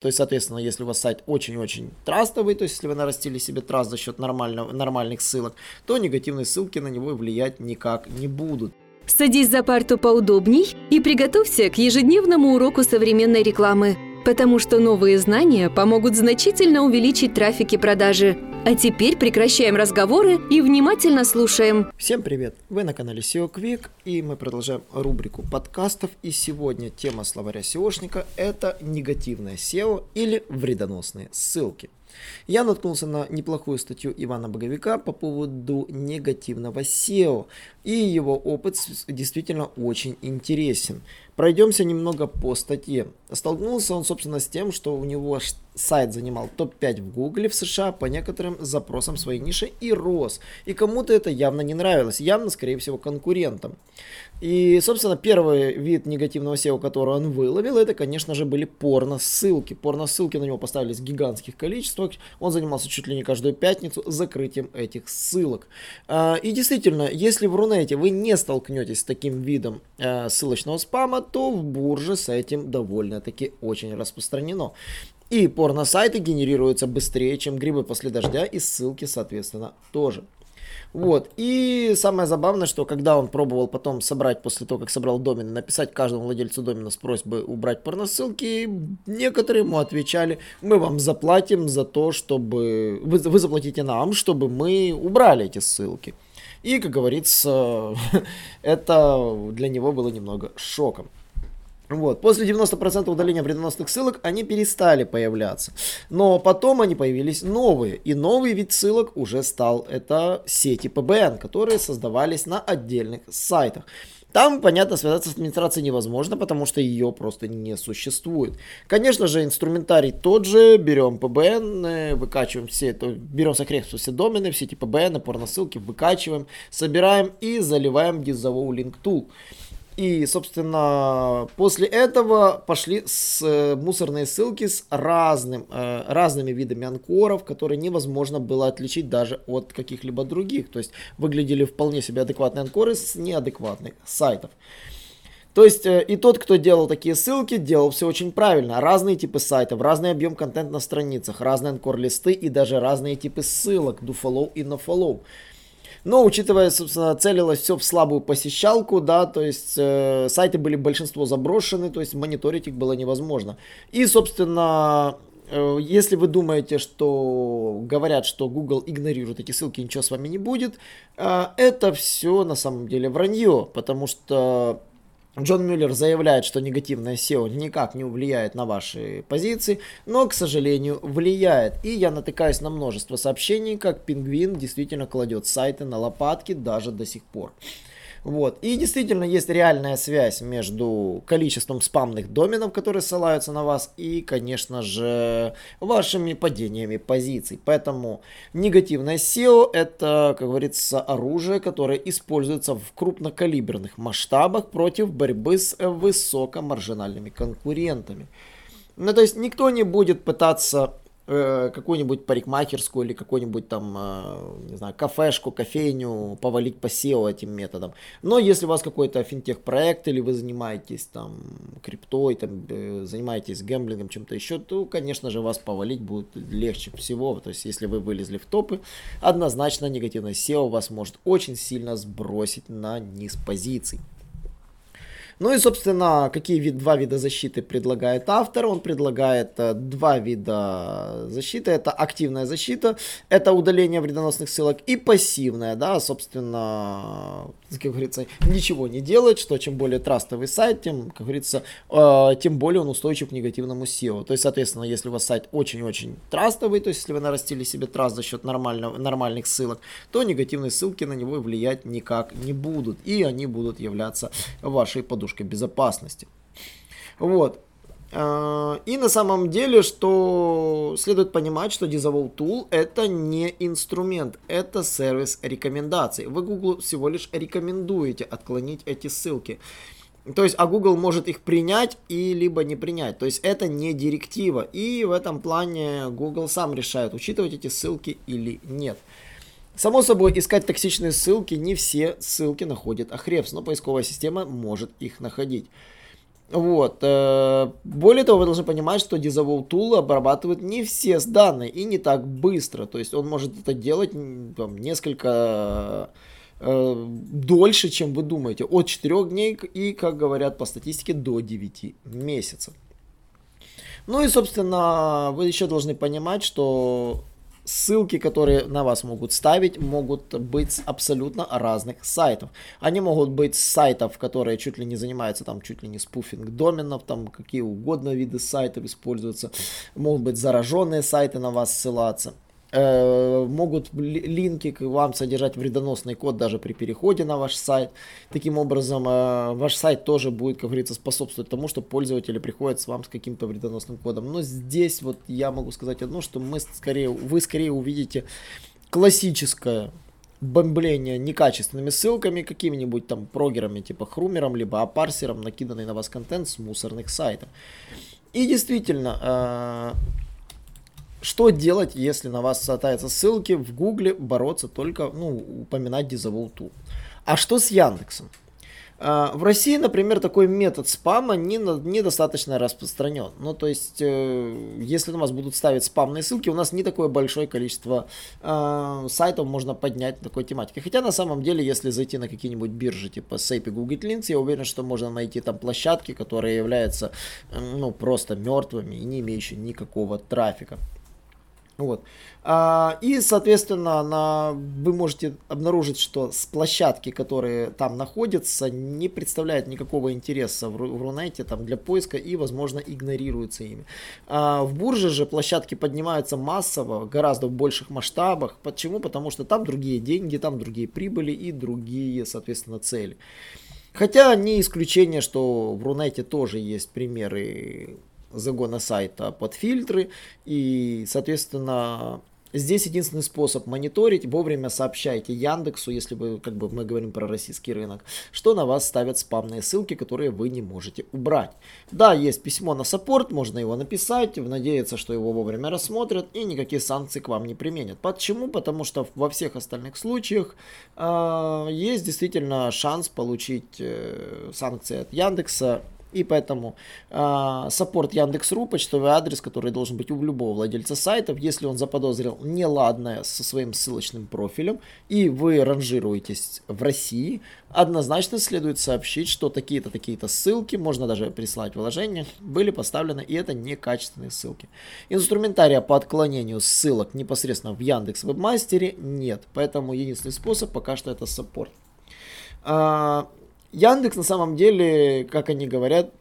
То есть, соответственно, если у вас сайт очень-очень трастовый, то есть если вы нарастили себе траст за счет нормального, нормальных ссылок, то негативные ссылки на него влиять никак не будут. Садись за парту поудобней и приготовься к ежедневному уроку современной рекламы, потому что новые знания помогут значительно увеличить трафик и продажи. А теперь прекращаем разговоры и внимательно слушаем. Всем привет! Вы на канале SEO Quick и мы продолжаем рубрику подкастов. И сегодня тема словаря SEOшника – это негативное SEO или вредоносные ссылки. Я наткнулся на неплохую статью Ивана Боговика по поводу негативного SEO, и его опыт действительно очень интересен. Пройдемся немного по статье. Столкнулся он, собственно, с тем, что у него сайт занимал топ-5 в Гугле в США по некоторым запросам своей ниши и рос. И кому-то это явно не нравилось, явно, скорее всего, конкурентам. И, собственно, первый вид негативного SEO, который он выловил, это, конечно же, были порно-ссылки. Порно-ссылки на него поставились в гигантских количествах. Он занимался чуть ли не каждую пятницу закрытием этих ссылок. А, и действительно, если в Рунете вы не столкнетесь с таким видом э, ссылочного спама, то в бурже с этим довольно-таки очень распространено. И порно-сайты генерируются быстрее, чем грибы после дождя, и ссылки, соответственно, тоже. Вот. И самое забавное, что когда он пробовал потом собрать, после того, как собрал домен, написать каждому владельцу домена с просьбой убрать порносылки, некоторые ему отвечали, мы вам заплатим за то, чтобы... Вы, вы заплатите нам, чтобы мы убрали эти ссылки. И, как говорится, это для него было немного шоком. Вот. После 90% удаления вредоносных ссылок они перестали появляться. Но потом они появились новые. И новый вид ссылок уже стал это сети PBN, которые создавались на отдельных сайтах. Там, понятно, связаться с администрацией невозможно, потому что ее просто не существует. Конечно же, инструментарий тот же. Берем PBN, э, выкачиваем все, то, берем с все домены, все эти PBN, порносылки, выкачиваем, собираем и заливаем Disavow Link Tool. И, собственно, после этого пошли с, э, мусорные ссылки с разным, э, разными видами анкоров, которые невозможно было отличить даже от каких-либо других. То есть выглядели вполне себе адекватные анкоры с неадекватных сайтов. То есть э, и тот, кто делал такие ссылки, делал все очень правильно. Разные типы сайтов, разный объем контента на страницах, разные анкор-листы и даже разные типы ссылок, do follow и no follow. Но учитывая, собственно, целилось все в слабую посещалку, да, то есть э, сайты были большинство заброшены, то есть мониторить их было невозможно. И, собственно, э, если вы думаете, что говорят, что Google игнорирует эти ссылки, ничего с вами не будет, э, это все на самом деле вранье, потому что Джон Мюллер заявляет, что негативное SEO никак не влияет на ваши позиции, но, к сожалению, влияет. И я натыкаюсь на множество сообщений, как Пингвин действительно кладет сайты на лопатки даже до сих пор. Вот. И действительно есть реальная связь между количеством спамных доменов, которые ссылаются на вас, и, конечно же, вашими падениями позиций. Поэтому негативное SEO это, как говорится, оружие, которое используется в крупнокалиберных масштабах против борьбы с высокомаржинальными конкурентами. Ну, то есть никто не будет пытаться Э, какую-нибудь парикмахерскую или какую-нибудь там, э, не знаю, кафешку, кофейню повалить по SEO этим методом. Но если у вас какой-то финтех-проект или вы занимаетесь там криптой, там, э, занимаетесь гэмблингом, чем-то еще, то, конечно же, вас повалить будет легче всего. То есть, если вы вылезли в топы, однозначно негативное SEO вас может очень сильно сбросить на низ позиций. Ну и, собственно, какие вид, два вида защиты предлагает автор? Он предлагает э, два вида защиты. Это активная защита, это удаление вредоносных ссылок, и пассивная, да, собственно, как говорится, ничего не делать, что чем более трастовый сайт, тем, как говорится, э, тем более он устойчив к негативному SEO. То есть, соответственно, если у вас сайт очень-очень трастовый, то есть, если вы нарастили себе траст за счет нормального, нормальных ссылок, то негативные ссылки на него влиять никак не будут, и они будут являться вашей подушкой подушкой безопасности. Вот. А, и на самом деле, что следует понимать, что Disavow Tool это не инструмент, это сервис рекомендаций. Вы Google всего лишь рекомендуете отклонить эти ссылки. То есть, а Google может их принять и либо не принять. То есть, это не директива. И в этом плане Google сам решает, учитывать эти ссылки или нет. Само собой, искать токсичные ссылки не все ссылки находит Ahrefs, но поисковая система может их находить. Вот. Э, более того, вы должны понимать, что Disavow Tool обрабатывает не все данные и не так быстро. То есть он может это делать там, несколько э, дольше, чем вы думаете. От 4 дней и, как говорят по статистике, до 9 месяцев. Ну и, собственно, вы еще должны понимать, что ссылки, которые на вас могут ставить, могут быть с абсолютно разных сайтов. Они могут быть с сайтов, которые чуть ли не занимаются там чуть ли не спуфинг доменов, там какие угодно виды сайтов используются. Могут быть зараженные сайты на вас ссылаться. Э, могут линки к вам содержать вредоносный код даже при переходе на ваш сайт. Таким образом, э, ваш сайт тоже будет, как говорится, способствовать тому, что пользователи приходят с вам с каким-то вредоносным кодом. Но здесь вот я могу сказать одно, что мы скорее, вы скорее увидите классическое бомбление некачественными ссылками, какими-нибудь там прогерами типа хрумером, либо апарсером, накиданный на вас контент с мусорных сайтов. И действительно, э, что делать, если на вас сатаются ссылки в Гугле, бороться только, ну, упоминать Disavow. А что с Яндексом? А, в России, например, такой метод спама не, недостаточно распространен. Ну, то есть, э, если на вас будут ставить спамные ссылки, у нас не такое большое количество э, сайтов можно поднять такой тематики. Хотя, на самом деле, если зайти на какие-нибудь биржи типа SAP и Google Links, я уверен, что можно найти там площадки, которые являются, ну, просто мертвыми и не имеющие никакого трафика. Вот. А, и, соответственно, на, вы можете обнаружить, что с площадки, которые там находятся, не представляют никакого интереса в, в Рунете там, для поиска и, возможно, игнорируются ими. А, в бурже же площадки поднимаются массово, гораздо в больших масштабах. Почему? Потому что там другие деньги, там другие прибыли и другие, соответственно, цели. Хотя не исключение, что в Рунете тоже есть примеры загона сайта под фильтры. И, соответственно, Здесь единственный способ мониторить, вовремя сообщайте Яндексу, если вы, как бы мы говорим про российский рынок, что на вас ставят спамные ссылки, которые вы не можете убрать. Да, есть письмо на support, можно его написать, надеяться, что его вовремя рассмотрят и никакие санкции к вам не применят. Почему? Потому что во всех остальных случаях э, есть действительно шанс получить э, санкции от Яндекса и поэтому э, support Яндекс.ру, почтовый адрес, который должен быть у любого владельца сайтов, если он заподозрил неладное со своим ссылочным профилем, и вы ранжируетесь в России, однозначно следует сообщить, что такие-то, такие-то ссылки, можно даже прислать вложения, были поставлены, и это некачественные ссылки. Инструментария по отклонению ссылок непосредственно в Яндекс Вебмастере нет, поэтому единственный способ пока что это саппорт. Яндекс на самом деле, как они говорят,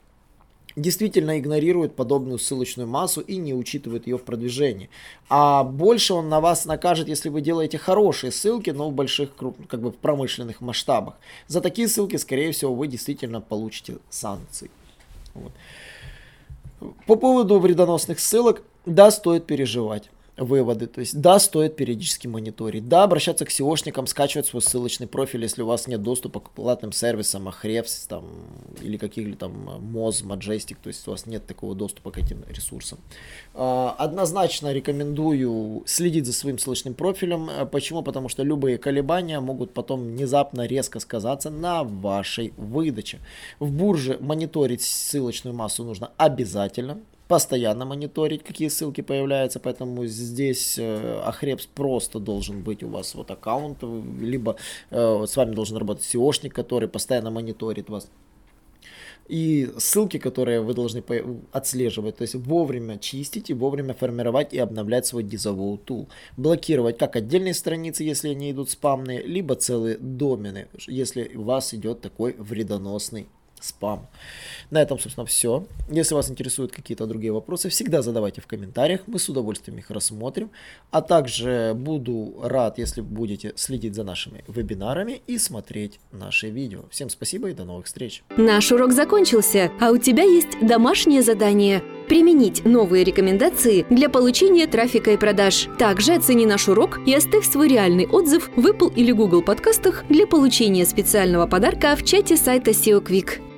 действительно игнорирует подобную ссылочную массу и не учитывает ее в продвижении. А больше он на вас накажет, если вы делаете хорошие ссылки, но в больших, как бы промышленных масштабах. За такие ссылки, скорее всего, вы действительно получите санкции. Вот. По поводу вредоносных ссылок, да, стоит переживать выводы. То есть, да, стоит периодически мониторить. Да, обращаться к SEOшникам, скачивать свой ссылочный профиль, если у вас нет доступа к платным сервисам, Ahrefs там, или каких-либо там Moz, Majestic, то есть у вас нет такого доступа к этим ресурсам. А, однозначно рекомендую следить за своим ссылочным профилем. А, почему? Потому что любые колебания могут потом внезапно резко сказаться на вашей выдаче. В бурже мониторить ссылочную массу нужно обязательно постоянно мониторить, какие ссылки появляются, поэтому здесь э, Ахрепс просто должен быть у вас вот аккаунт, либо э, с вами должен работать SEOшник, который постоянно мониторит вас и ссылки, которые вы должны отслеживать, то есть вовремя чистить и вовремя формировать и обновлять свой Disavow Tool. Блокировать как отдельные страницы, если они идут спамные, либо целые домены, если у вас идет такой вредоносный спам. На этом, собственно, все. Если вас интересуют какие-то другие вопросы, всегда задавайте в комментариях, мы с удовольствием их рассмотрим. А также буду рад, если будете следить за нашими вебинарами и смотреть наши видео. Всем спасибо и до новых встреч. Наш урок закончился, а у тебя есть домашнее задание – применить новые рекомендации для получения трафика и продаж. Также оцени наш урок и оставь свой реальный отзыв в Apple или Google подкастах для получения специального подарка в чате сайта SEO Quick.